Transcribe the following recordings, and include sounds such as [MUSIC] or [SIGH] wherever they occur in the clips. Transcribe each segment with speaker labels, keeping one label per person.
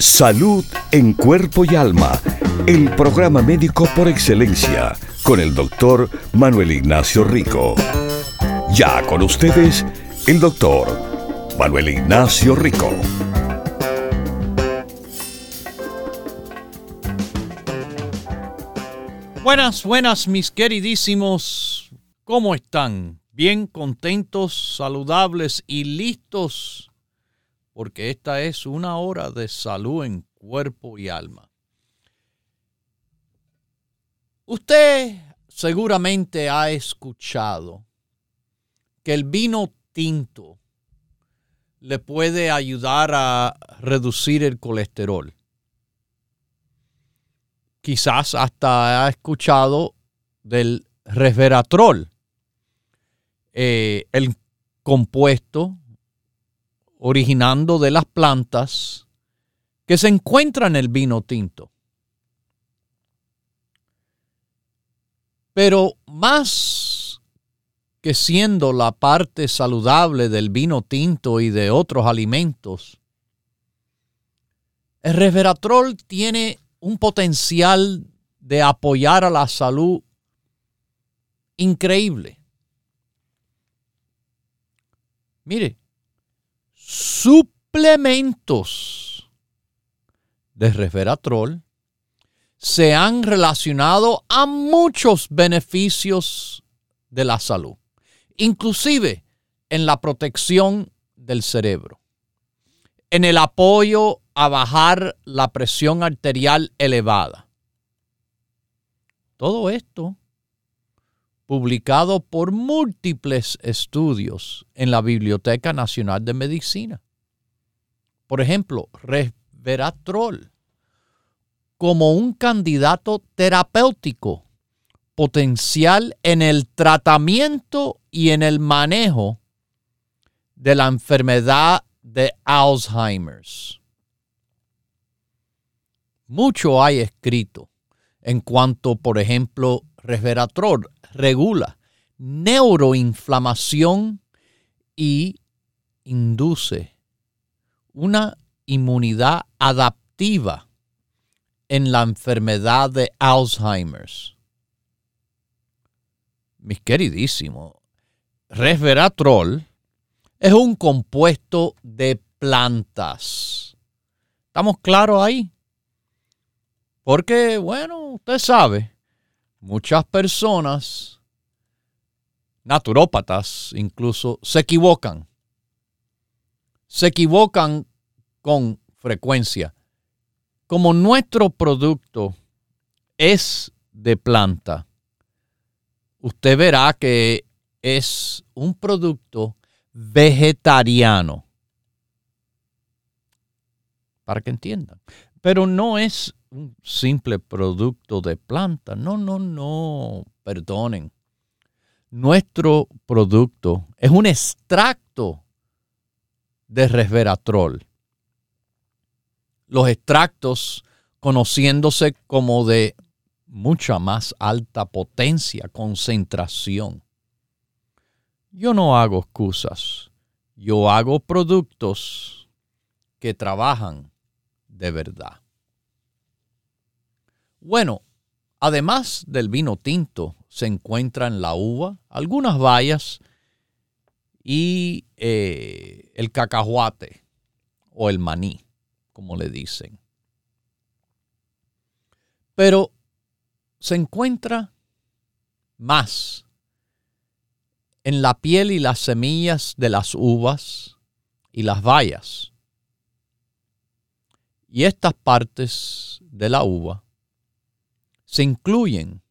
Speaker 1: Salud en cuerpo y alma. El programa médico por excelencia con el doctor Manuel Ignacio Rico. Ya con ustedes, el doctor Manuel Ignacio Rico.
Speaker 2: Buenas, buenas, mis queridísimos. ¿Cómo están? Bien contentos, saludables y listos, porque esta es una hora de salud en cuerpo y alma. Usted seguramente ha escuchado que el vino tinto le puede ayudar a reducir el colesterol. Quizás hasta ha escuchado del resveratrol, eh, el compuesto originando de las plantas que se encuentra en el vino tinto. Pero más que siendo la parte saludable del vino tinto y de otros alimentos, el resveratrol tiene un potencial de apoyar a la salud increíble. Mire, suplementos de resveratrol se han relacionado a muchos beneficios de la salud, inclusive en la protección del cerebro, en el apoyo a bajar la presión arterial elevada. Todo esto publicado por múltiples estudios en la Biblioteca Nacional de Medicina. Por ejemplo, resveratrol como un candidato terapéutico potencial en el tratamiento y en el manejo de la enfermedad de Alzheimer's. Mucho hay escrito en cuanto, por ejemplo, resveratrol regula neuroinflamación y induce una inmunidad adaptiva en la enfermedad de Alzheimer's. Mis queridísimos, resveratrol es un compuesto de plantas. ¿Estamos claros ahí? Porque, bueno, usted sabe, muchas personas, naturópatas incluso, se equivocan. Se equivocan con frecuencia como nuestro producto es de planta, usted verá que es un producto vegetariano. Para que entiendan. Pero no es un simple producto de planta. No, no, no. Perdonen. Nuestro producto es un extracto de resveratrol los extractos conociéndose como de mucha más alta potencia, concentración. Yo no hago excusas, yo hago productos que trabajan de verdad. Bueno, además del vino tinto, se encuentran la uva, algunas bayas y eh, el cacahuate o el maní como le dicen. Pero se encuentra más en la piel y las semillas de las uvas y las bayas. Y estas partes de la uva se incluyen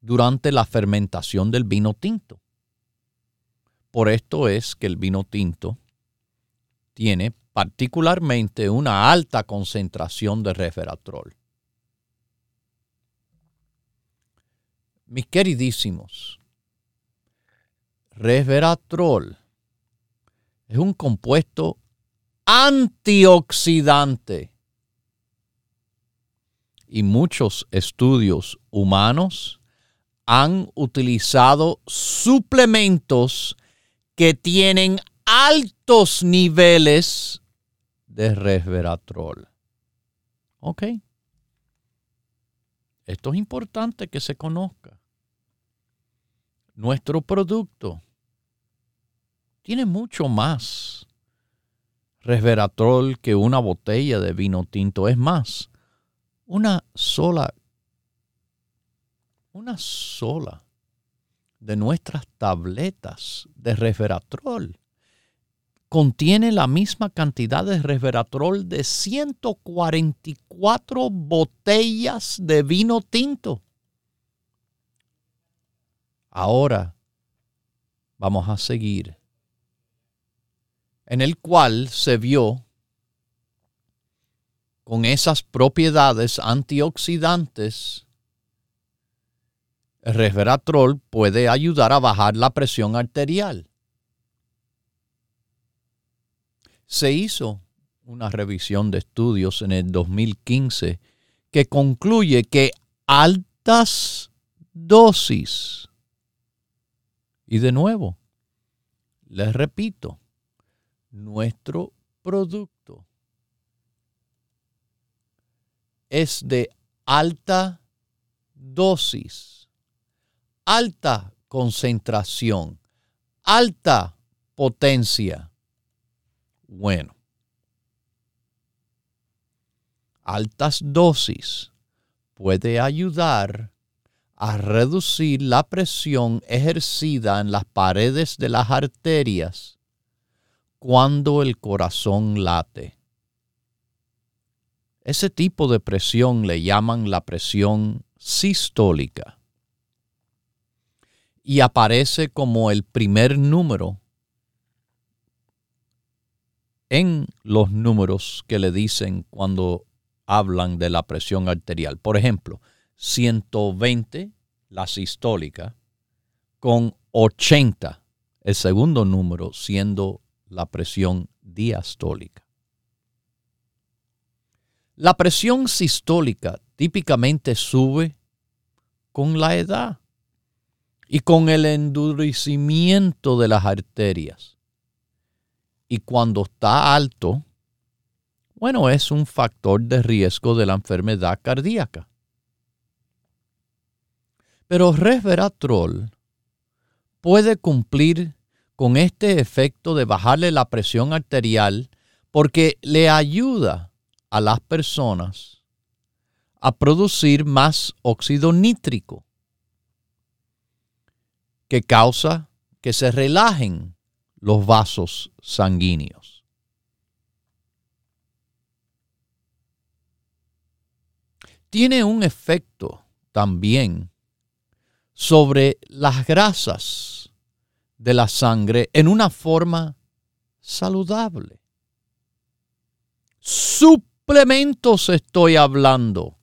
Speaker 2: durante la fermentación del vino tinto. Por esto es que el vino tinto tiene particularmente una alta concentración de resveratrol. Mis queridísimos, resveratrol es un compuesto antioxidante. Y muchos estudios humanos han utilizado suplementos que tienen altos niveles de resveratrol. ¿Ok? Esto es importante que se conozca. Nuestro producto tiene mucho más resveratrol que una botella de vino tinto. Es más, una sola, una sola de nuestras tabletas de resveratrol contiene la misma cantidad de resveratrol de 144 botellas de vino tinto. Ahora vamos a seguir, en el cual se vio con esas propiedades antioxidantes, el resveratrol puede ayudar a bajar la presión arterial. Se hizo una revisión de estudios en el 2015 que concluye que altas dosis, y de nuevo, les repito, nuestro producto es de alta dosis, alta concentración, alta potencia bueno. Altas dosis puede ayudar a reducir la presión ejercida en las paredes de las arterias cuando el corazón late. Ese tipo de presión le llaman la presión sistólica y aparece como el primer número en los números que le dicen cuando hablan de la presión arterial. Por ejemplo, 120, la sistólica, con 80, el segundo número siendo la presión diastólica. La presión sistólica típicamente sube con la edad y con el endurecimiento de las arterias y cuando está alto, bueno, es un factor de riesgo de la enfermedad cardíaca. Pero resveratrol puede cumplir con este efecto de bajarle la presión arterial porque le ayuda a las personas a producir más óxido nítrico que causa que se relajen los vasos sanguíneos. Tiene un efecto también sobre las grasas de la sangre en una forma saludable. Suplementos estoy hablando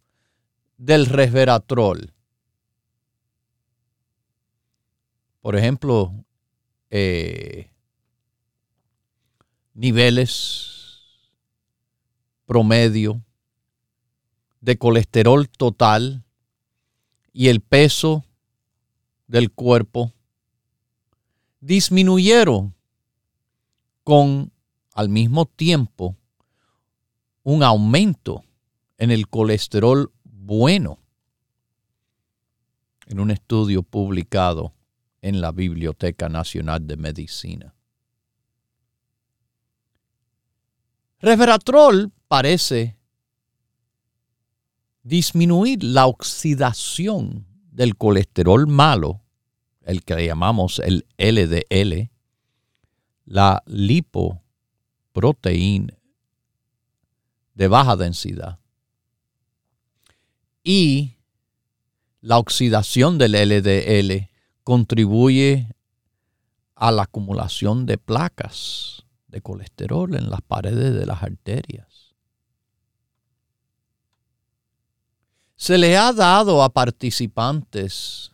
Speaker 2: del resveratrol. Por ejemplo, eh, niveles promedio de colesterol total y el peso del cuerpo disminuyeron con al mismo tiempo un aumento en el colesterol bueno en un estudio publicado en la Biblioteca Nacional de Medicina. Resveratrol parece disminuir la oxidación del colesterol malo, el que llamamos el LDL, la lipoproteína de baja densidad y la oxidación del LDL contribuye a la acumulación de placas de colesterol en las paredes de las arterias. Se le ha dado a participantes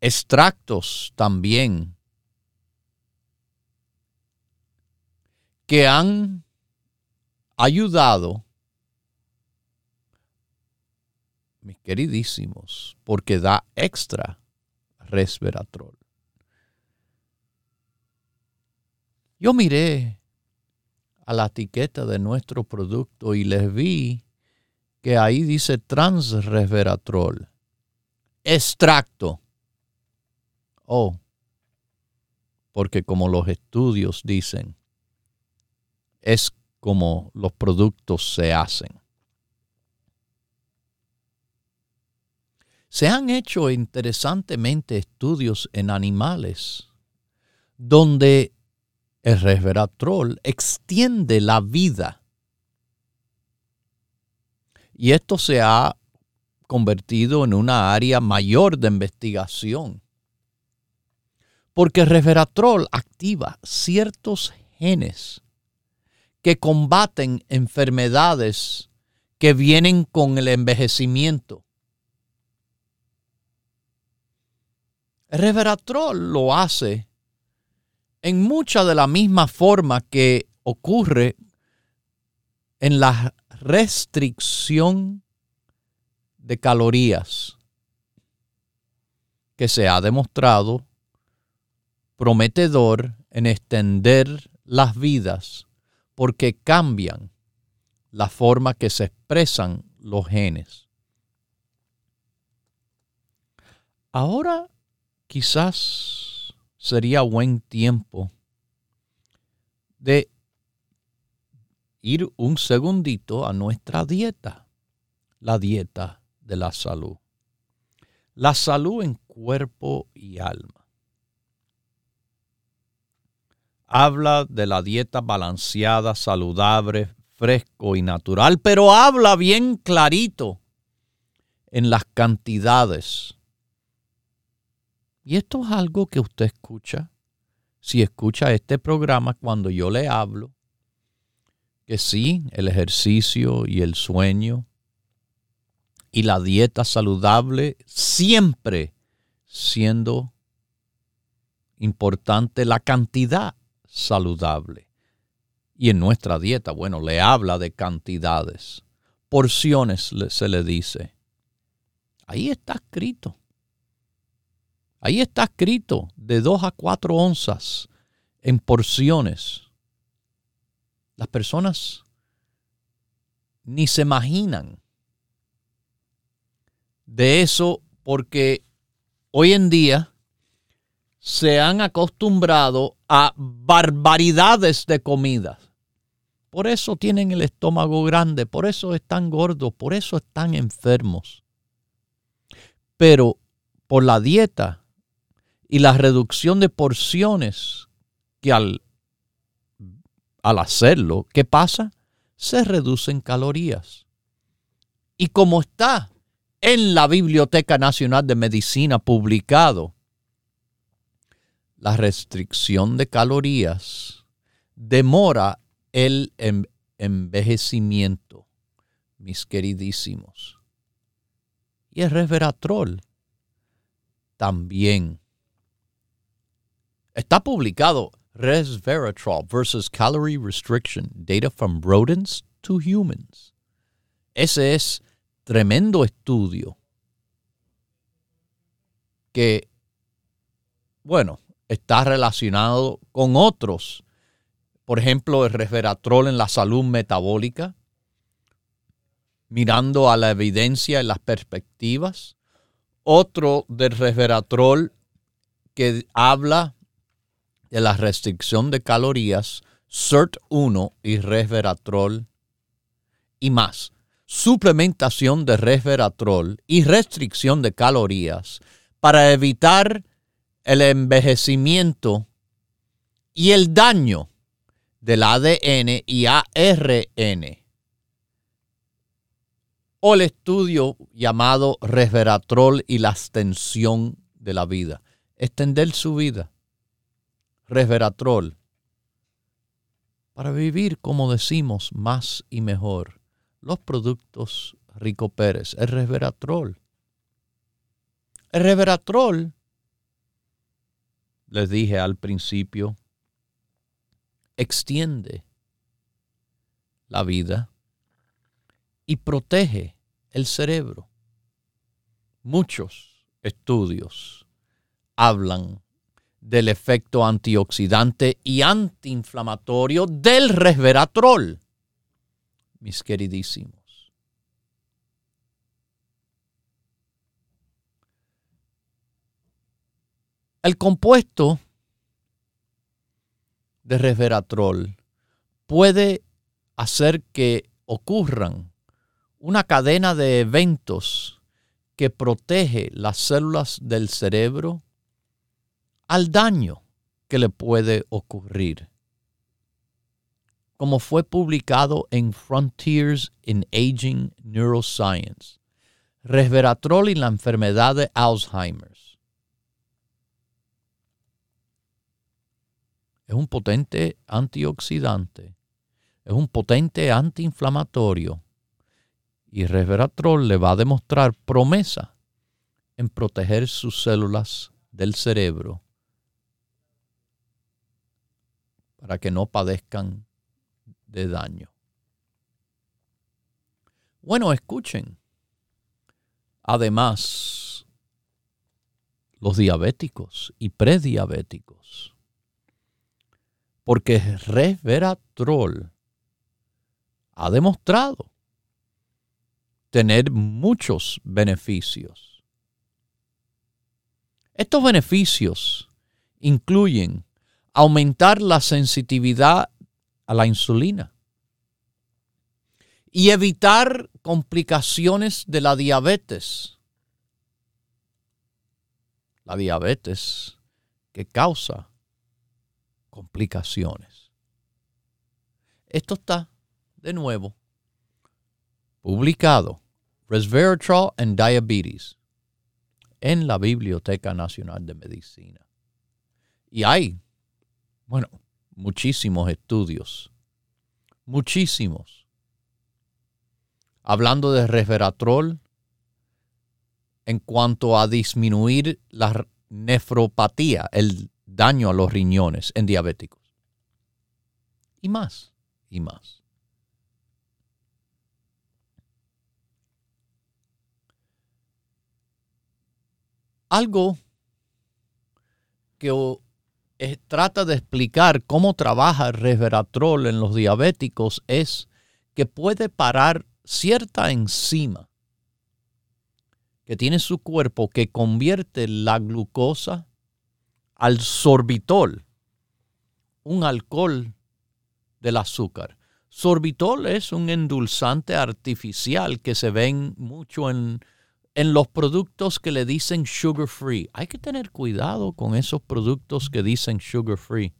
Speaker 2: extractos también que han ayudado, mis queridísimos, porque da extra resveratrol. Yo miré a la etiqueta de nuestro producto y les vi que ahí dice transresveratrol, extracto. Oh, porque como los estudios dicen, es como los productos se hacen. Se han hecho interesantemente estudios en animales donde el resveratrol extiende la vida. Y esto se ha convertido en una área mayor de investigación. Porque el resveratrol activa ciertos genes que combaten enfermedades que vienen con el envejecimiento. El resveratrol lo hace en mucha de la misma forma que ocurre en la restricción de calorías que se ha demostrado prometedor en extender las vidas porque cambian la forma que se expresan los genes. Ahora quizás sería buen tiempo de ir un segundito a nuestra dieta, la dieta de la salud. La salud en cuerpo y alma. Habla de la dieta balanceada, saludable, fresco y natural, pero habla bien clarito en las cantidades y esto es algo que usted escucha. Si escucha este programa cuando yo le hablo, que sí, el ejercicio y el sueño y la dieta saludable siempre siendo importante la cantidad saludable. Y en nuestra dieta, bueno, le habla de cantidades, porciones se le dice. Ahí está escrito. Ahí está escrito de 2 a 4 onzas en porciones. Las personas ni se imaginan de eso porque hoy en día se han acostumbrado a barbaridades de comida. Por eso tienen el estómago grande, por eso están gordos, por eso están enfermos. Pero por la dieta y la reducción de porciones que al, al hacerlo, ¿qué pasa? Se reducen calorías. Y como está en la Biblioteca Nacional de Medicina publicado, la restricción de calorías demora el envejecimiento, mis queridísimos. Y el resveratrol también Está publicado Resveratrol versus Calorie Restriction, Data from Rodents to Humans. Ese es tremendo estudio que, bueno, está relacionado con otros. Por ejemplo, el resveratrol en la salud metabólica, mirando a la evidencia y las perspectivas. Otro del resveratrol que habla de la restricción de calorías, CERT1 y resveratrol y más. Suplementación de resveratrol y restricción de calorías para evitar el envejecimiento y el daño del ADN y ARN. O el estudio llamado resveratrol y la extensión de la vida. Extender su vida resveratrol, para vivir, como decimos, más y mejor. Los productos Rico Pérez, el resveratrol. El resveratrol les dije al principio, extiende la vida y protege el cerebro. Muchos estudios hablan del efecto antioxidante y antiinflamatorio del resveratrol, mis queridísimos. El compuesto de resveratrol puede hacer que ocurran una cadena de eventos que protege las células del cerebro al daño que le puede ocurrir. Como fue publicado en Frontiers in Aging Neuroscience, resveratrol y la enfermedad de Alzheimer es un potente antioxidante, es un potente antiinflamatorio y resveratrol le va a demostrar promesa en proteger sus células del cerebro para que no padezcan de daño. Bueno, escuchen. Además, los diabéticos y prediabéticos porque resveratrol ha demostrado tener muchos beneficios. Estos beneficios incluyen aumentar la sensitividad a la insulina y evitar complicaciones de la diabetes. La diabetes que causa complicaciones. Esto está, de nuevo, publicado, Resveratrol and Diabetes, en la Biblioteca Nacional de Medicina. Y hay, bueno, muchísimos estudios, muchísimos, hablando de resveratrol en cuanto a disminuir la nefropatía, el daño a los riñones en diabéticos. Y más, y más. Algo que trata de explicar cómo trabaja el resveratrol en los diabéticos es que puede parar cierta enzima que tiene su cuerpo que convierte la glucosa al sorbitol, un alcohol del azúcar. Sorbitol es un endulzante artificial que se ven mucho en, en los productos que le dicen sugar free. Hay que tener cuidado con esos productos que dicen sugar free,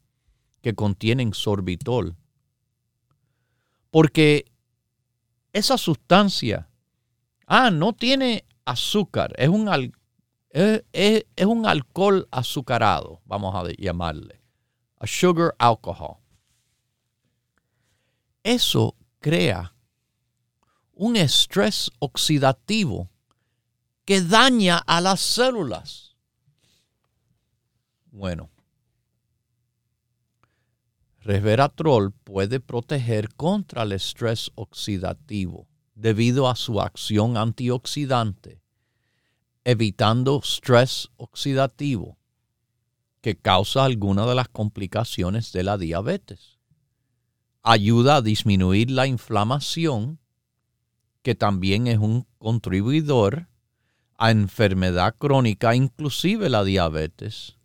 Speaker 2: que contienen sorbitol. Porque esa sustancia, ah, no tiene azúcar, es un, es, un alcohol azucarado, vamos a llamarle, a sugar alcohol. Eso crea un estrés oxidativo que daña a las células. Bueno, resveratrol puede proteger contra el estrés oxidativo debido a su acción antioxidante evitando estrés oxidativo que causa alguna de las complicaciones de la diabetes. Ayuda a disminuir la inflamación, que también es un contribuidor a enfermedad crónica, inclusive la diabetes.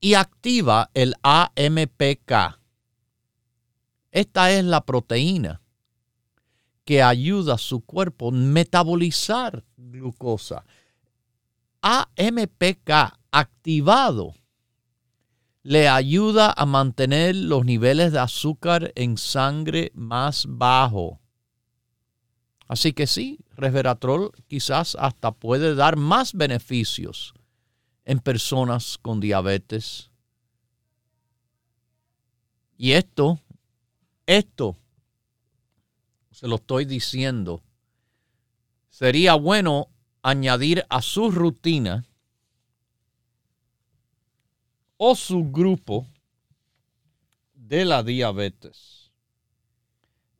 Speaker 2: Y activa el AMPK. Esta es la proteína que ayuda a su cuerpo a metabolizar glucosa AMPK activado le ayuda a mantener los niveles de azúcar en sangre más bajo. Así que sí, resveratrol quizás hasta puede dar más beneficios en personas con diabetes. Y esto, esto, se lo estoy diciendo, sería bueno añadir a su rutina o subgrupo de la diabetes.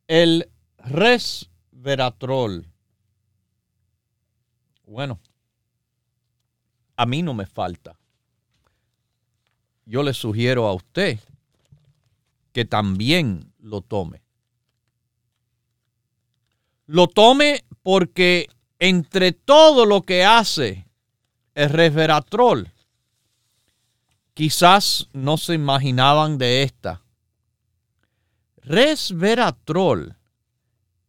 Speaker 2: El resveratrol. Bueno, a mí no me falta. Yo le sugiero a usted que también lo tome. Lo tome porque entre todo lo que hace el resveratrol, quizás no se imaginaban de esta. Resveratrol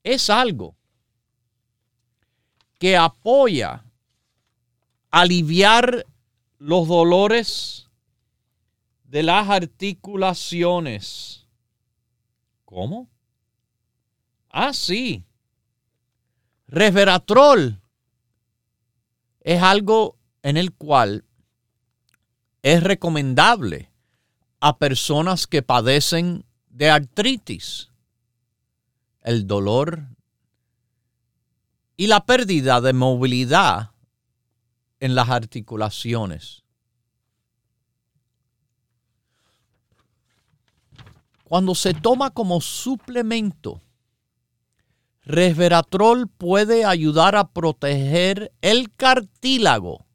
Speaker 2: es algo que apoya aliviar los dolores de las articulaciones. ¿Cómo? Ah, sí. Resveratrol es algo en el cual es recomendable a personas que padecen de artritis, el dolor y la pérdida de movilidad en las articulaciones. Cuando se toma como suplemento, resveratrol puede ayudar a proteger el cartílago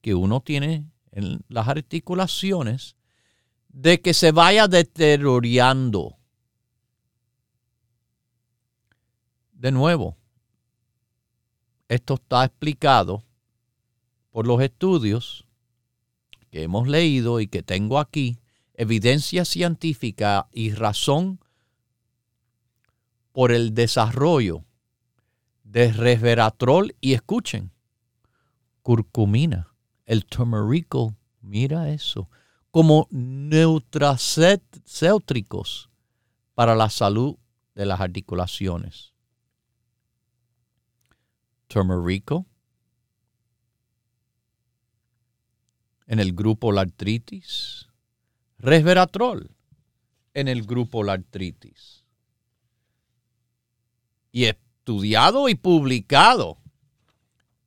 Speaker 2: que uno tiene en las articulaciones de que se vaya deteriorando. De nuevo, esto está explicado por los estudios que hemos leído y que tengo aquí, evidencia científica y razón por el desarrollo de resveratrol y escuchen, curcumina el turmerico, mira eso, como neutracéutricos para la salud de las articulaciones. Turmerico en el grupo la artritis, resveratrol en el grupo la artritis. Y estudiado y publicado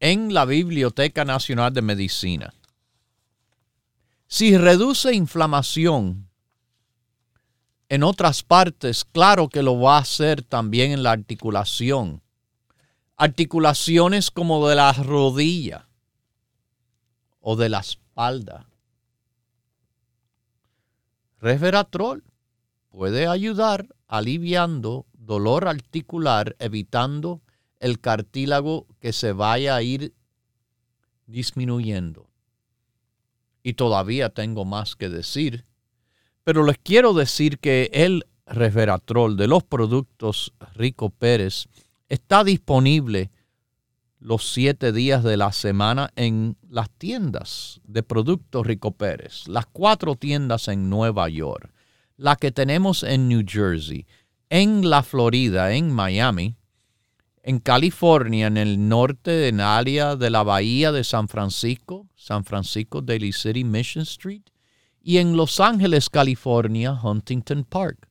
Speaker 2: en la Biblioteca Nacional de Medicina. Si reduce inflamación en otras partes, claro que lo va a hacer también en la articulación. Articulaciones como de la rodilla o de la espalda. Resveratrol puede ayudar aliviando dolor articular, evitando el cartílago que se vaya a ir disminuyendo. Y todavía tengo más que decir, pero les quiero decir que el resveratrol de los productos Rico Pérez está disponible los siete días de la semana en las tiendas de productos Rico Pérez, las cuatro tiendas en Nueva York, la que tenemos en New Jersey, en la Florida, en Miami, en California, en el norte del área de la bahía de San Francisco, San Francisco Daily City, Mission Street, y en Los Ángeles, California, Huntington Park.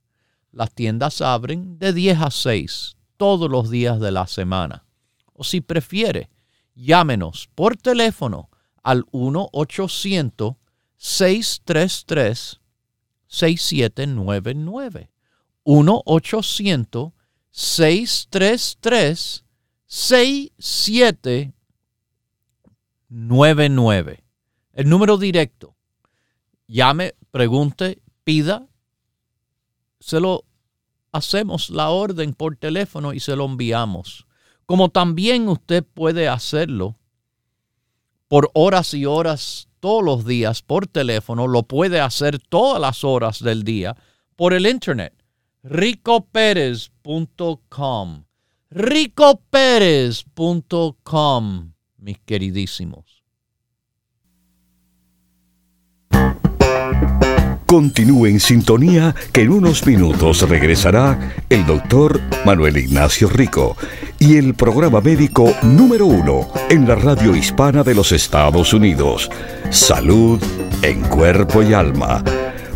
Speaker 2: Las tiendas abren de 10 a 6 todos los días de la semana. O si prefiere, llámenos por teléfono al 1-800-633-6799. 1-800 633 6799. El número directo. Llame, pregunte, pida. Se lo hacemos la orden por teléfono y se lo enviamos. Como también usted puede hacerlo por horas y horas todos los días por teléfono, lo puede hacer todas las horas del día por el internet ricoperez.com. ricoperez.com, mis queridísimos.
Speaker 1: Continúe en sintonía que en unos minutos regresará el doctor Manuel Ignacio Rico y el programa médico número uno en la radio hispana de los Estados Unidos. Salud en cuerpo y alma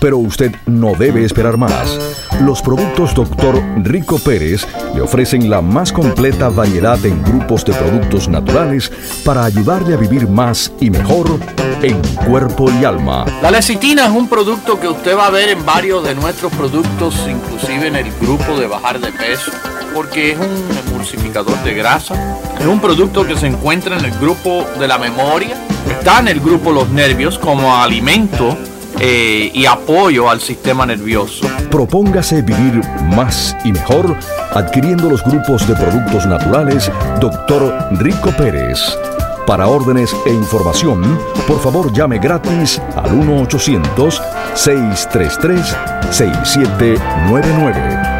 Speaker 3: pero usted no debe esperar más. Los productos Dr. Rico Pérez le ofrecen la más completa variedad en grupos de productos naturales para ayudarle a vivir más y mejor en cuerpo y alma.
Speaker 2: La lecitina es un producto que usted va a ver en varios de nuestros productos, inclusive en el grupo de bajar de peso, porque es un emulsificador de grasa. Es un producto que se encuentra en el grupo de la memoria, está en el grupo los nervios como alimento eh, y apoyo al sistema nervioso.
Speaker 3: Propóngase vivir más y mejor adquiriendo los grupos de productos naturales Dr. Rico Pérez. Para órdenes e información, por favor llame gratis al 1-800-633-6799.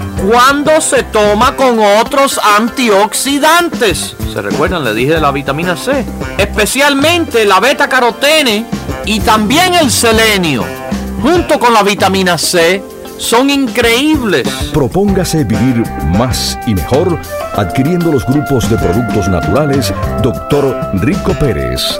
Speaker 2: cuando se toma con otros antioxidantes. ¿Se recuerdan? Le dije de la vitamina C. Especialmente la beta carotene y también el selenio. Junto con la vitamina C son increíbles.
Speaker 3: Propóngase vivir más y mejor adquiriendo los grupos de productos naturales Dr. Rico Pérez.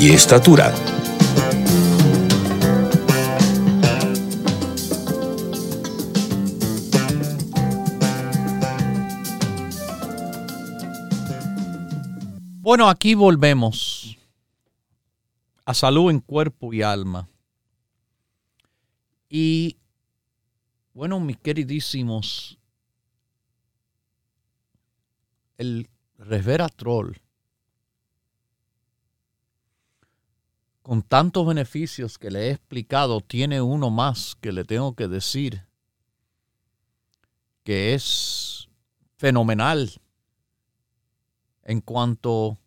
Speaker 1: y estatura.
Speaker 2: Bueno, aquí volvemos a salud en cuerpo y alma. Y bueno, mis queridísimos, el resveratrol, con tantos beneficios que le he explicado, tiene uno más que le tengo que decir, que es fenomenal en cuanto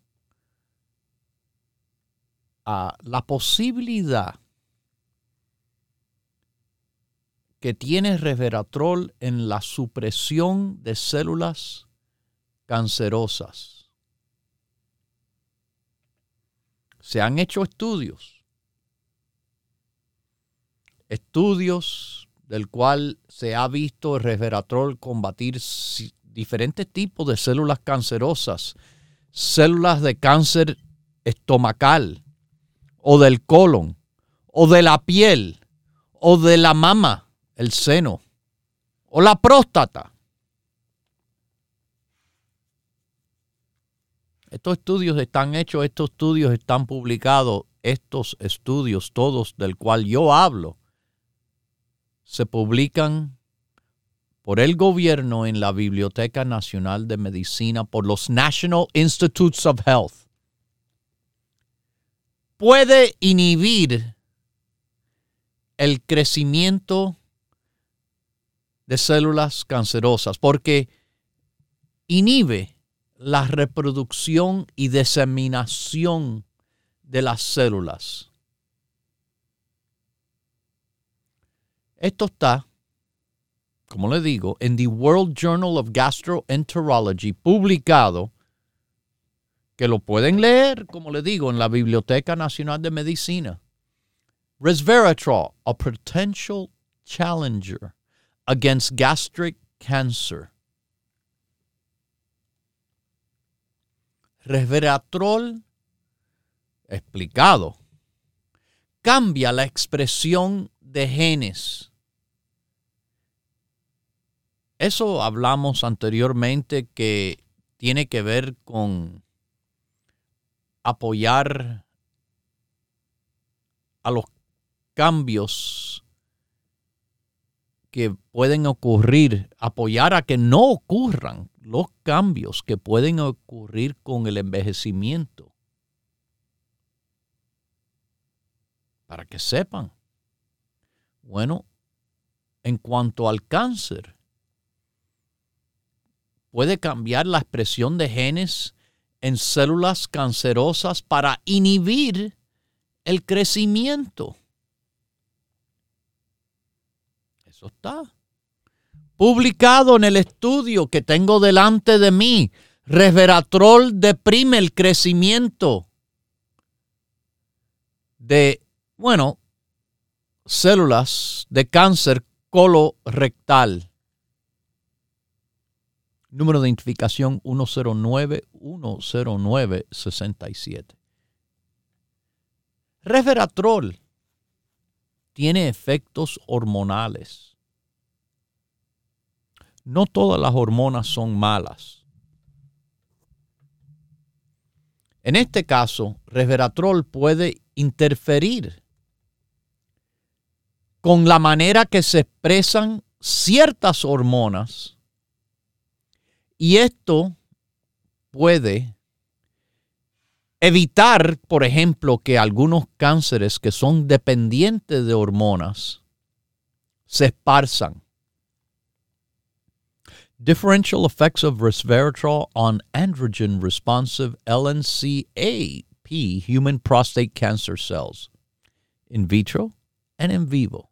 Speaker 2: a la posibilidad que tiene resveratrol en la supresión de células cancerosas. Se han hecho estudios, estudios del cual se ha visto el resveratrol combatir diferentes tipos de células cancerosas, células de cáncer estomacal o del colon o de la piel o de la mama, el seno o la próstata. Estos estudios están hechos, estos estudios están publicados, estos estudios todos del cual yo hablo, se publican por el gobierno en la Biblioteca Nacional de Medicina, por los National Institutes of Health, puede inhibir el crecimiento de células cancerosas porque inhibe la reproducción y diseminación de las células. Esto está como le digo, en The World Journal of Gastroenterology, publicado, que lo pueden leer, como le digo, en la Biblioteca Nacional de Medicina. Resveratrol, a potential challenger against gastric cancer. Resveratrol, explicado, cambia la expresión de genes. Eso hablamos anteriormente que tiene que ver con apoyar a los cambios que pueden ocurrir, apoyar a que no ocurran los cambios que pueden ocurrir con el envejecimiento. Para que sepan. Bueno, en cuanto al cáncer, puede cambiar la expresión de genes en células cancerosas para inhibir el crecimiento. Eso está publicado en el estudio que tengo delante de mí. Resveratrol deprime el crecimiento de, bueno, células de cáncer colorectal número de identificación 109-109-67. Resveratrol tiene efectos hormonales. No todas las hormonas son malas. En este caso, resveratrol puede interferir con la manera que se expresan ciertas hormonas y esto puede evitar, por ejemplo, que algunos cánceres que son dependientes de hormonas se esparzan. Differential effects of resveratrol on androgen responsive LNCAP human prostate cancer cells, in vitro and in vivo.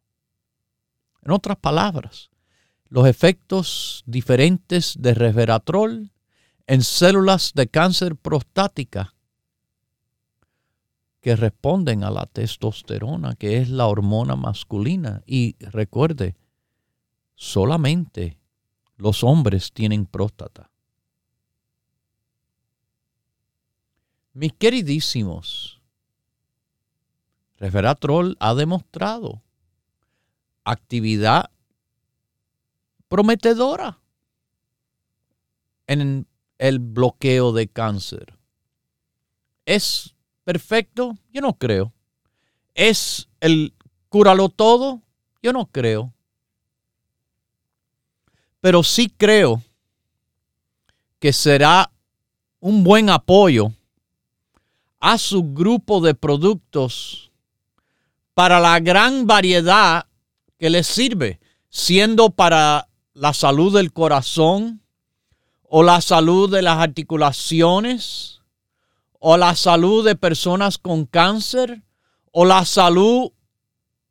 Speaker 2: En otras palabras, los efectos diferentes de resveratrol en células de cáncer prostática que responden a la testosterona, que es la hormona masculina. Y recuerde, solamente los hombres tienen próstata. Mis queridísimos, Resveratrol ha demostrado actividad prometedora en el bloqueo de cáncer. ¿Es perfecto? Yo no creo. ¿Es el cúralo todo? Yo no creo. Pero sí creo que será un buen apoyo a su grupo de productos para la gran variedad que les sirve, siendo para la salud del corazón o la salud de las articulaciones o la salud de personas con cáncer o la salud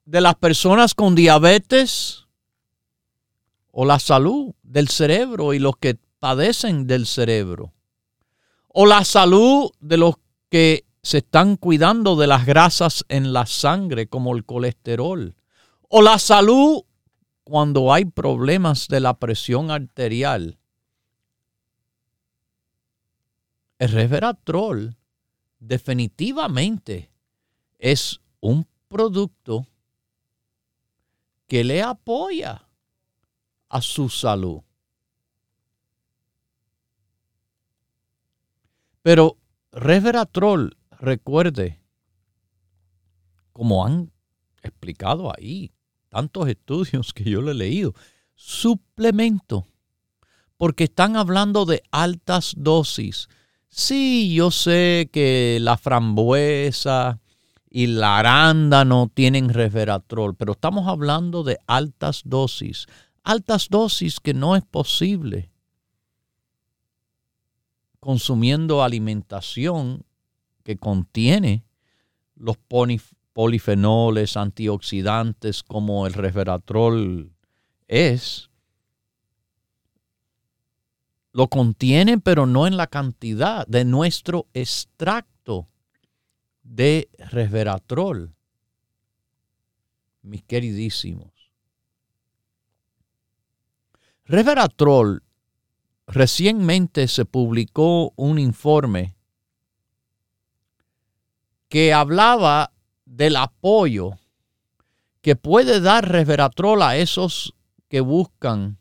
Speaker 2: de las personas con diabetes o la salud del cerebro y los que padecen del cerebro o la salud de los que se están cuidando de las grasas en la sangre como el colesterol o la salud cuando hay problemas de la presión arterial. El resveratrol definitivamente es un producto que le apoya a su salud. Pero resveratrol, recuerde, como han explicado ahí, tantos estudios que yo le he leído, suplemento, porque están hablando de altas dosis. Sí, yo sé que la frambuesa y la arándano tienen resveratrol, pero estamos hablando de altas dosis, altas dosis que no es posible consumiendo alimentación que contiene los polifenoles, antioxidantes como el resveratrol es, lo contiene, pero no en la cantidad de nuestro extracto de resveratrol, mis queridísimos. Resveratrol, recientemente se publicó un informe que hablaba del apoyo que puede dar resveratrol a esos que buscan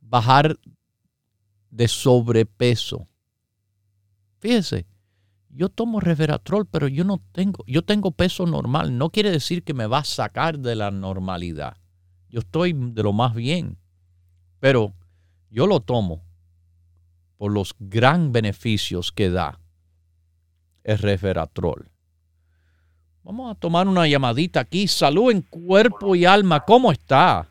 Speaker 2: bajar de sobrepeso. Fíjese, yo tomo resveratrol, pero yo no tengo, yo tengo peso normal. No quiere decir que me va a sacar de la normalidad. Yo estoy de lo más bien, pero yo lo tomo por los gran beneficios que da el resveratrol. Vamos a tomar una llamadita aquí. Salud en cuerpo y alma. ¿Cómo está?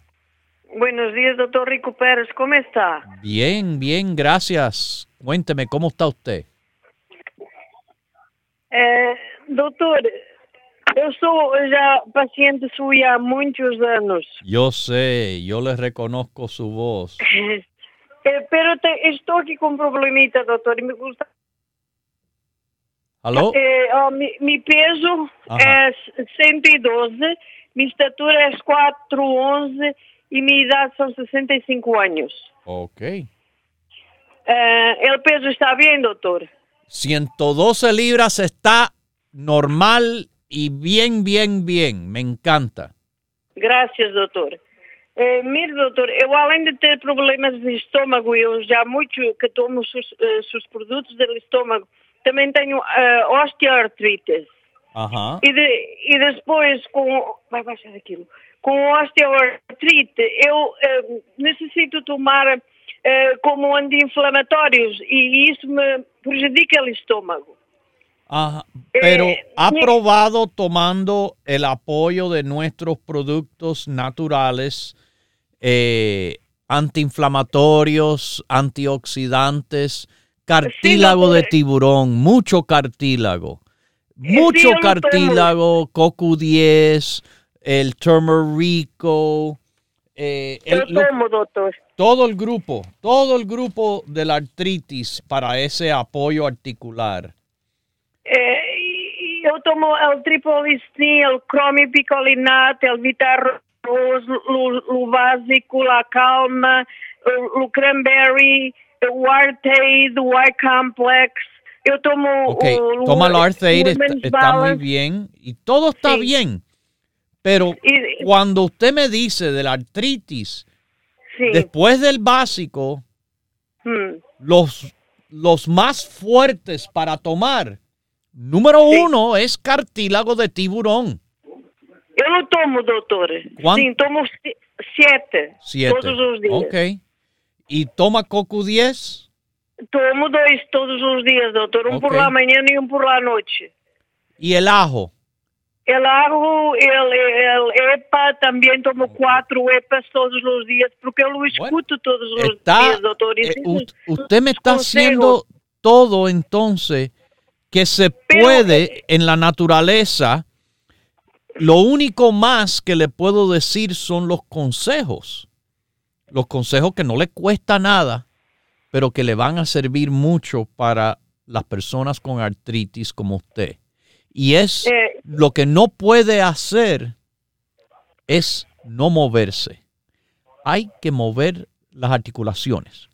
Speaker 4: Buenos días, doctor Rico Pérez. ¿Cómo está?
Speaker 2: Bien, bien, gracias. Cuénteme, ¿cómo está usted?
Speaker 4: Eh, doutor, eu sou já paciente suya há muitos anos.
Speaker 2: Yo sé, yo le reconozco su voz. [LAUGHS]
Speaker 4: Eh, pero te, estou aqui com um problemita, doutor, e me gusta
Speaker 2: ¿Aló?
Speaker 4: Eh, oh, mi, mi, peso
Speaker 2: Ajá.
Speaker 4: es 112, mi estatura es 411 y mi edad son 65 años.
Speaker 2: Ok.
Speaker 4: Eh, el peso está bien, doctor.
Speaker 2: 112 libras está normal y bien, bien, bien. Me encanta.
Speaker 4: Gracias, doutor. Eh, mire, doutor, eu além de ter problemas de estômago, eu já muito que tomo os uh, produtos do estômago, também tenho uh, osteoartrite.
Speaker 2: Ajá.
Speaker 4: E, de, e depois, com. Vai baixar aquilo. Com osteoartrite, eu uh, necessito tomar uh, como anti-inflamatórios e isso me prejudica o estômago.
Speaker 2: Ajá. Pero ha probado tomando el apoyo de nuestros productos naturales, eh, antiinflamatorios, antioxidantes, cartílago de tiburón, mucho cartílago, mucho
Speaker 4: sí,
Speaker 2: cartílago, CoQ10, el turmerico, eh, el,
Speaker 4: lo,
Speaker 2: todo el grupo, todo el grupo de la artritis para ese apoyo articular.
Speaker 4: Eh, tomo el tripolistin, el cromipicolinat, el vitarros, o básico, la calma, o cranberry, el Wartaid, el Y-complex. Yo tomo...
Speaker 2: Ok, toma el Arthaid, está, muy bien y todo está bien. Pero cuando usted me dice de la artritis, después del básico, hmm. los, los más fuertes para tomar, número uno es cartílago de tiburón.
Speaker 4: Yo lo tomo, doctor. Sí, tomo siete, siete. todos los días.
Speaker 2: Ok. ¿Y toma coco 10?
Speaker 4: Tomo dos todos los días, doctor. Un por la mañana y un por la noche.
Speaker 2: ¿Y el ajo?
Speaker 4: El ajo, el, el EPA, también tomo cuatro EPAs todos los días, porque lo escucho todos los días, doctor.
Speaker 2: Eh, usted me está haciendo todo entonces que se puede en la naturaleza. Lo único más que le puedo decir son los consejos. Los consejos que no le cuesta nada, pero que le van a servir mucho para las personas con artritis como usted. Y es eh, lo que no puede hacer es no moverse. Hay que mover las articulaciones.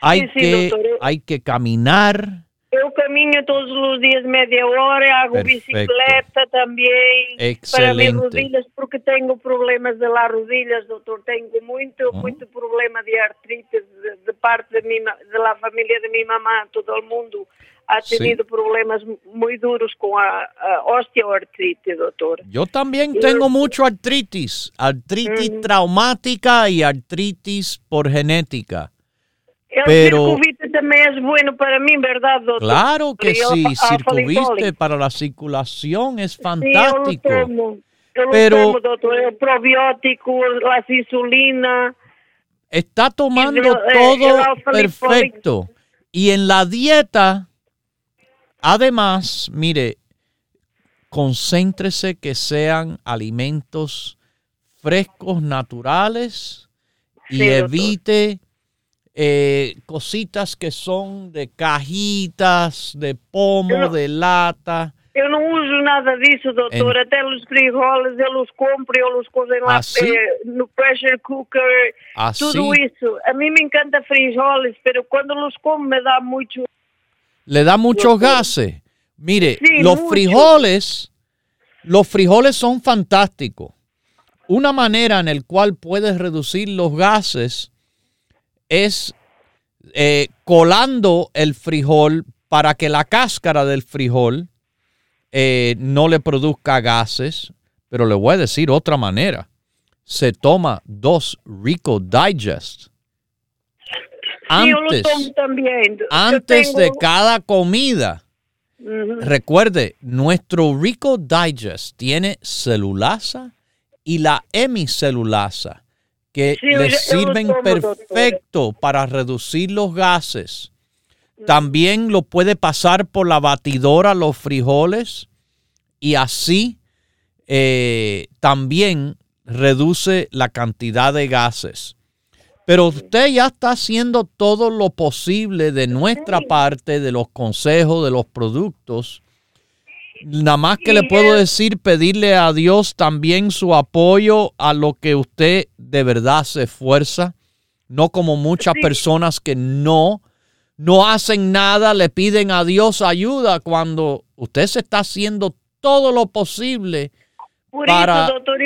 Speaker 2: Hay, que, hay que caminar,
Speaker 4: yo camino todos los días media hora, hago bicicleta también para mis rodillas porque tengo problemas de las rodillas, doctor. Tengo mucho, ah. mucho problema de artritis de, parte de, mi, de la familia de mi mamá. Todo el mundo ha tenido problemas muy duros con la osteoartritis, doctor.
Speaker 2: Yo también tengo mucho artritis, artritis traumática y artritis por genética.
Speaker 4: El pero, también es bueno para mí, ¿verdad, doctor?
Speaker 2: Claro que sí, circuviste para la circulación es fantástico. pero
Speaker 4: el probiótico, la insulina.
Speaker 2: Está tomando eh, todo perfecto. Y en la dieta, además, mire, concéntrese que sean alimentos frescos, naturales y evite eh, cositas que son de cajitas, de pomo, de lata.
Speaker 4: Eu não uso nada disso, doutor. En... Até os frijoles eu os compro, eu os cozinho lá eh, no pressure cooker,
Speaker 2: Así?
Speaker 4: tudo isso. A mim me encanta frijoles, pero quando los como me dá muito...
Speaker 2: Le da mucho gases. Mire, sí, los mucho. frijoles, los frijoles son fantásticos. Una manera en la cual puedes reducir los gases es eh, colando el frijol para que la cáscara del frijol eh, no le produzca gases. Pero le voy a decir otra manera. Se toma dos Rico Digest.
Speaker 4: Antes,
Speaker 2: antes de cada comida. Recuerde, nuestro Rico Digest tiene celulasa y la hemicelulasa que les sirven perfecto para reducir los gases. También lo puede pasar por la batidora los frijoles y así eh, también reduce la cantidad de gases. Pero usted ya está haciendo todo lo posible de nuestra parte, de los consejos, de los productos, Nada más que le puedo decir, pedirle a Dios también su apoyo a lo que usted de verdad se esfuerza, no como muchas personas que no, no hacen nada, le piden a Dios ayuda cuando usted se está haciendo todo lo posible
Speaker 4: Por para... Eso, doctor,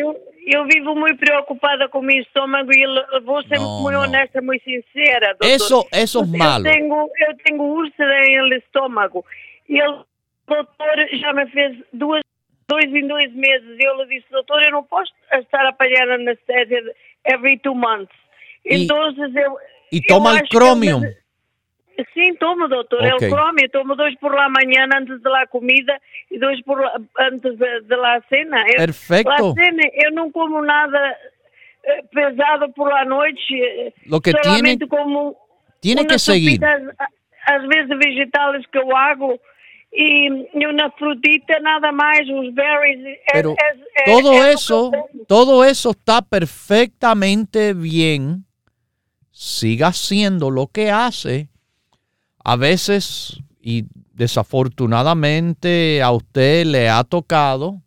Speaker 4: yo, vivo muy preocupada con mi estómago y voy a ser muy honesta, muy sincera. Doctor.
Speaker 2: Eso, eso es malo.
Speaker 4: Yo tengo, yo tengo úlcera en el estómago y el doutor já me fez duas, dois em dois meses. E eu lhe disse, doutor, eu não posso estar a apanhar anestesia every two months. Então, eu...
Speaker 2: E toma o Chromium?
Speaker 4: Sim, tomo, doutor. Okay. É o Chromium. Tomo dois por lá amanhã antes de lá comida e dois por lá, antes de, de lá cena. Eu,
Speaker 2: Perfeito.
Speaker 4: Lá cena, eu não como nada eh, pesado por la noite.
Speaker 2: Lo que tiene,
Speaker 4: como
Speaker 2: tiene que seguir.
Speaker 4: Às vezes vegetais que eu hago y una frutita nada más, unos berries.
Speaker 2: Pero todo eso, todo eso está perfectamente bien. Siga haciendo lo que hace. A veces, y desafortunadamente a usted le ha tocado,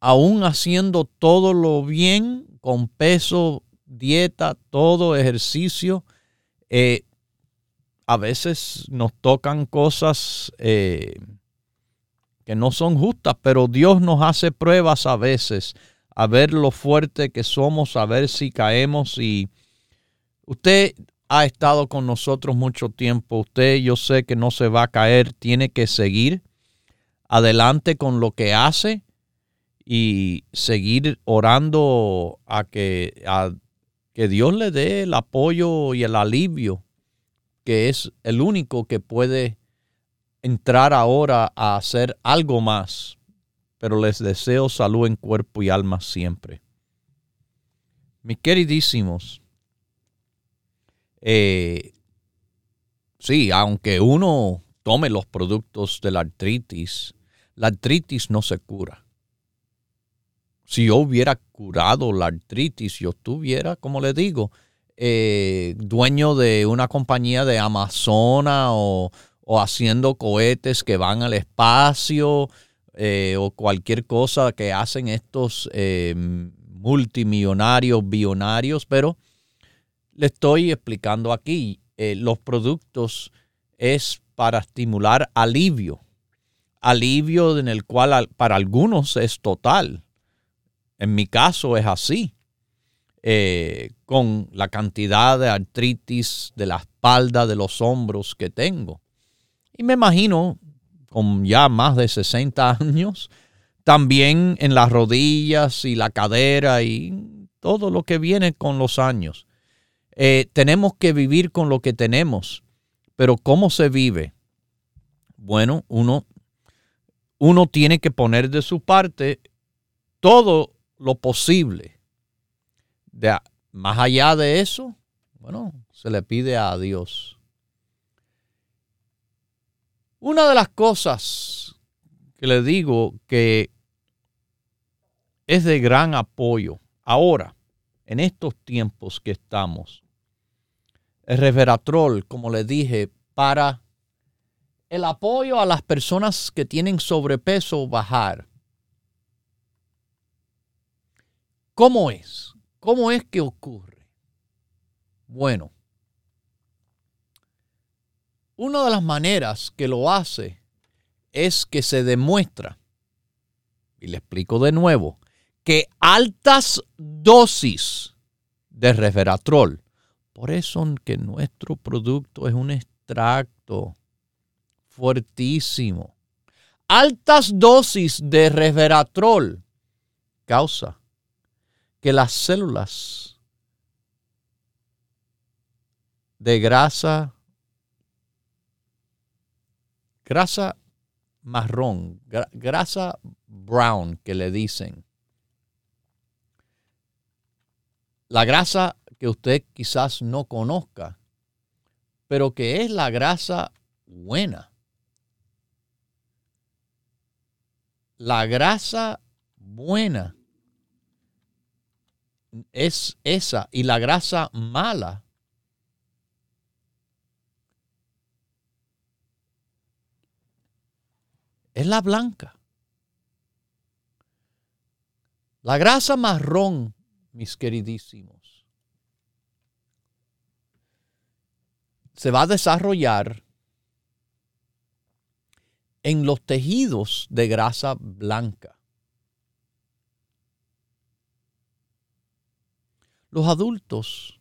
Speaker 2: aún haciendo todo lo bien, con peso, dieta, todo ejercicio, eh, a veces nos tocan cosas eh, que no son justas, pero Dios nos hace pruebas a veces, a ver lo fuerte que somos, a ver si caemos. Y usted ha estado con nosotros mucho tiempo, usted yo sé que no se va a caer, tiene que seguir adelante con lo que hace y seguir orando a que, a, que Dios le dé el apoyo y el alivio que es el único que puede entrar ahora a hacer algo más, pero les deseo salud en cuerpo y alma siempre. Mis queridísimos, eh, sí, aunque uno tome los productos de la artritis, la artritis no se cura. Si yo hubiera curado la artritis, yo estuviera, como le digo, eh, dueño de una compañía de Amazona o, haciendo cohetes que van al espacio eh, o cualquier cosa que hacen estos eh, multimillonarios, billonarios, pero le estoy explicando aquí, los productos es para estimular alivio, alivio en el cual para algunos es total. En mi caso es así. Eh, con la cantidad de artritis de la espalda, de los hombros que tengo. Y me imagino, con ya más de 60 [LAUGHS] años, también en las rodillas y la cadera y todo lo que viene con los años. Eh, tenemos que vivir con lo que tenemos, pero ¿cómo se vive? Bueno, uno, uno tiene que poner de su parte todo lo posible más allá de eso, bueno, se le pide a Dios. Una de las cosas que le digo que es de gran apoyo ahora, en estos tiempos que estamos, el reveratrol, como le dije, para el apoyo a las personas que tienen sobrepeso bajar. ¿Cómo es? ¿Cómo es que ocurre? Bueno, una de las maneras que lo hace es que se demuestra, y le explico de nuevo, que altas dosis de resveratrol, por eso que nuestro producto es un extracto fuertísimo, altas dosis de resveratrol causa que las células de grasa, grasa marrón, grasa brown que le dicen, la grasa que usted quizás no conozca, pero que es la grasa buena. La grasa buena es esa y la grasa mala es la blanca. La grasa marrón, mis queridísimos, se va a desarrollar en los tejidos de grasa blanca. Los adultos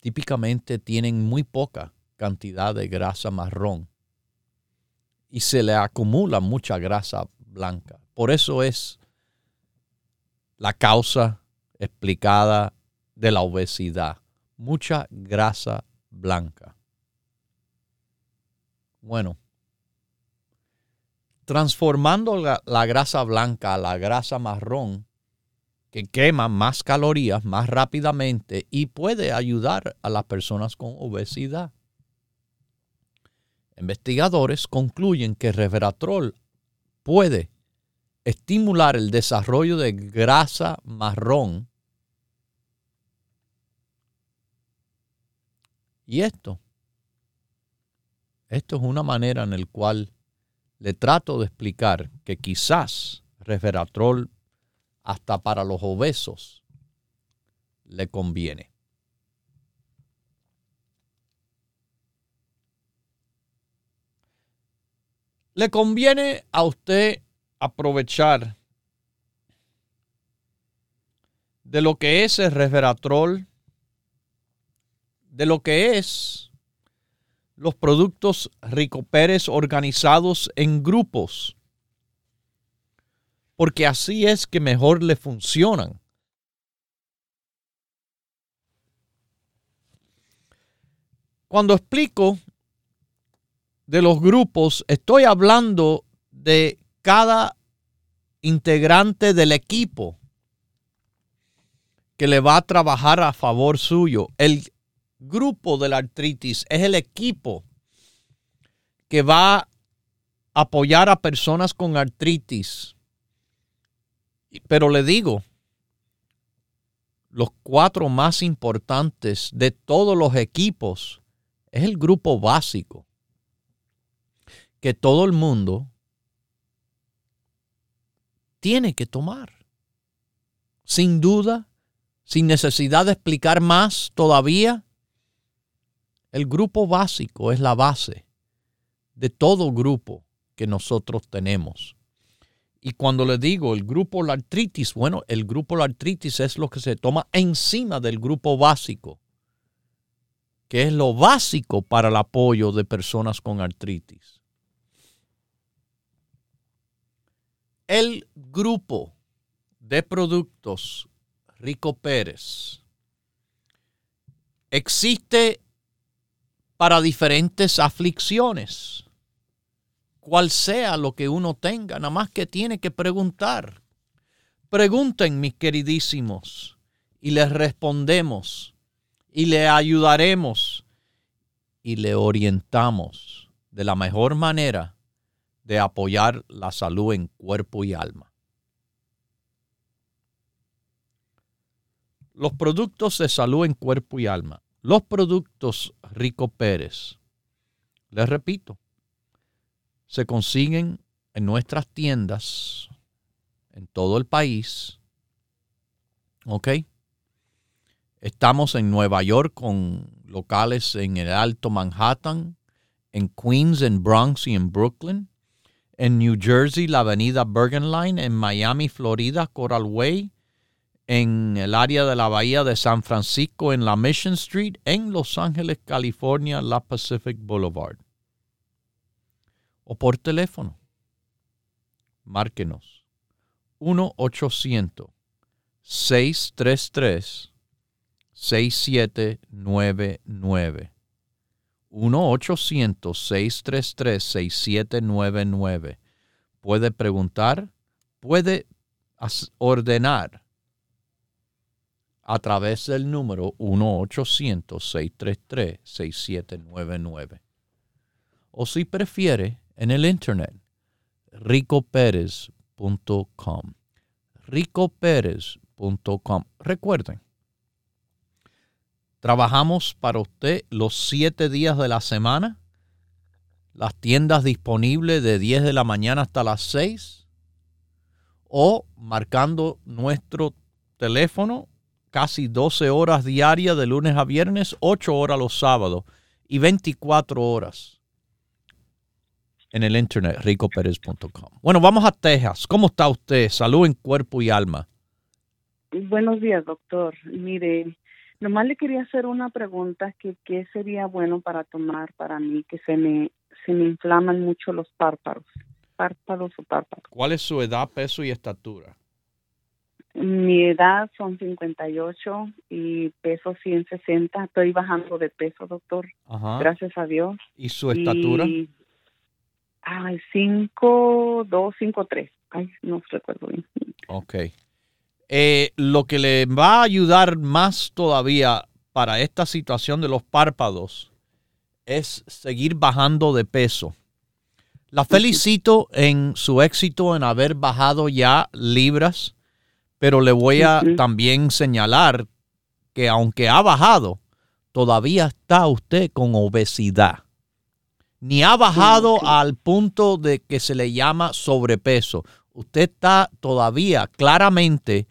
Speaker 2: típicamente tienen muy poca cantidad de grasa marrón y se le acumula mucha grasa blanca. Por eso es la causa explicada de la obesidad. Mucha grasa blanca. Bueno, transformando la, la, grasa blanca a la grasa marrón, que quema más calorías más rápidamente y puede ayudar a las personas con obesidad. Investigadores concluyen que resveratrol puede estimular el desarrollo de grasa marrón. Y esto Esto es una manera en la cual le trato de explicar que quizás resveratrol hasta para los obesos le conviene. Le conviene a usted aprovechar de lo que es el resveratrol, de lo que es los productos Rico Pérez organizados en grupos, porque así es que mejor le funcionan. Cuando explico de los grupos, estoy hablando de cada integrante del equipo que le va a trabajar a favor suyo. El grupo de la artritis es el equipo que va a apoyar a personas con artritis. Pero le digo, los cuatro más importantes de todos los equipos es el grupo básico que todo el mundo tiene que tomar. Sin duda, sin necesidad de explicar más todavía, el grupo básico es la base de todo grupo que nosotros tenemos. Y cuando le digo el grupo la artritis, bueno, el grupo la artritis es lo que se toma encima del grupo básico, que es lo básico para el apoyo de personas con artritis. El grupo de productos Rico Pérez existe para diferentes aflicciones. Cual sea lo que uno tenga, nada más que tiene que preguntar. Pregunten, mis queridísimos, y les respondemos, y le ayudaremos, y le orientamos de la mejor manera de apoyar la salud en cuerpo y alma. Los productos de salud en cuerpo y alma los productos Rico Pérez, les repito, se consiguen en nuestras tiendas en todo el país. ¿Ok? Estamos en Nueva York con locales en el Alto Manhattan, en Queens, en Bronx y en Brooklyn. En New Jersey, la avenida Bergen Line. En Miami, Florida, Coral Way en el área de la bahía de San Francisco, en la Mission Street, en Los Ángeles, California, la Pacific Boulevard. O por teléfono. Márquenos. 1-800-633-6799. 1-800-633-6799. Puede preguntar, puede ordenar a través del número 1-800-633-6799. O si prefiere, en el internet, ricoperez.com. ricoperez.com. Recuerden, trabajamos para usted los siete días de la semana. Las tiendas disponibles de 10 de la mañana hasta las 6 o marcando nuestro teléfono casi 12 horas diarias de lunes a viernes, 8 horas los sábados y 24 horas en el internet ricoperez.com. Bueno, vamos a Texas. ¿Cómo está usted? Salud en cuerpo y alma.
Speaker 5: Buenos días, doctor. Mire, nomás le quería hacer una pregunta que qué sería bueno para tomar para mí que se me se me inflaman mucho los párpados. Párpados o párpados.
Speaker 2: ¿Cuál es su edad, peso y estatura?
Speaker 5: Mi edad son 58 y peso 160. Estoy bajando de peso, doctor. Gracias a Dios.
Speaker 2: ¿Y su estatura?
Speaker 5: Ay, 5, 2, 5, 3. Ay, no recuerdo bien.
Speaker 2: Ok. Eh, lo que le va a ayudar más todavía para esta situación de los párpados es seguir bajando de peso. La felicito en su éxito en haber bajado ya libras pero le voy a también señalar que aunque ha bajado, todavía está usted con obesidad. Ni ha bajado al punto de que se le llama sobrepeso. Usted está todavía claramente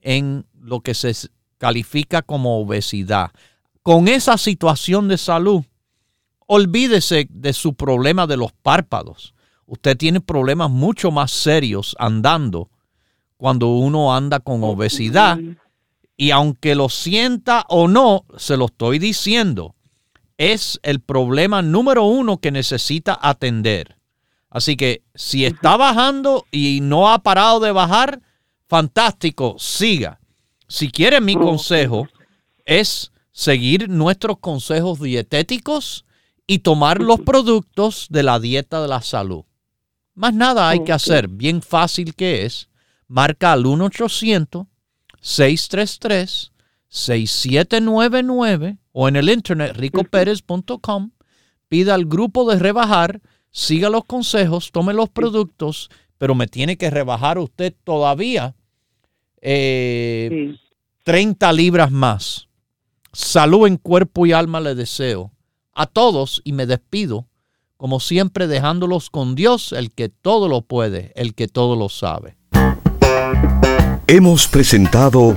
Speaker 2: en lo que se califica como obesidad. Con esa situación de salud, olvídese de su problema de los párpados. Usted tiene problemas mucho más serios andando cuando uno anda con obesidad. Y aunque lo sienta o no, se lo estoy diciendo, es el problema número uno que necesita atender. Así que si está bajando y no ha parado de bajar, fantástico, siga. Si quiere mi consejo es seguir nuestros consejos dietéticos y tomar los productos de la dieta de la salud. Más nada hay que hacer, bien fácil que es. Marca al 1-800-633-6799 o en el internet ricoperez.com. Pida al grupo de rebajar, siga los consejos, tome los productos, pero me tiene que rebajar usted todavía 30 eh, libras más. Salud en cuerpo y alma le deseo a todos y me despido, como siempre dejándolos con Dios, el que todo lo puede, el que todo lo sabe.
Speaker 1: Hemos presentado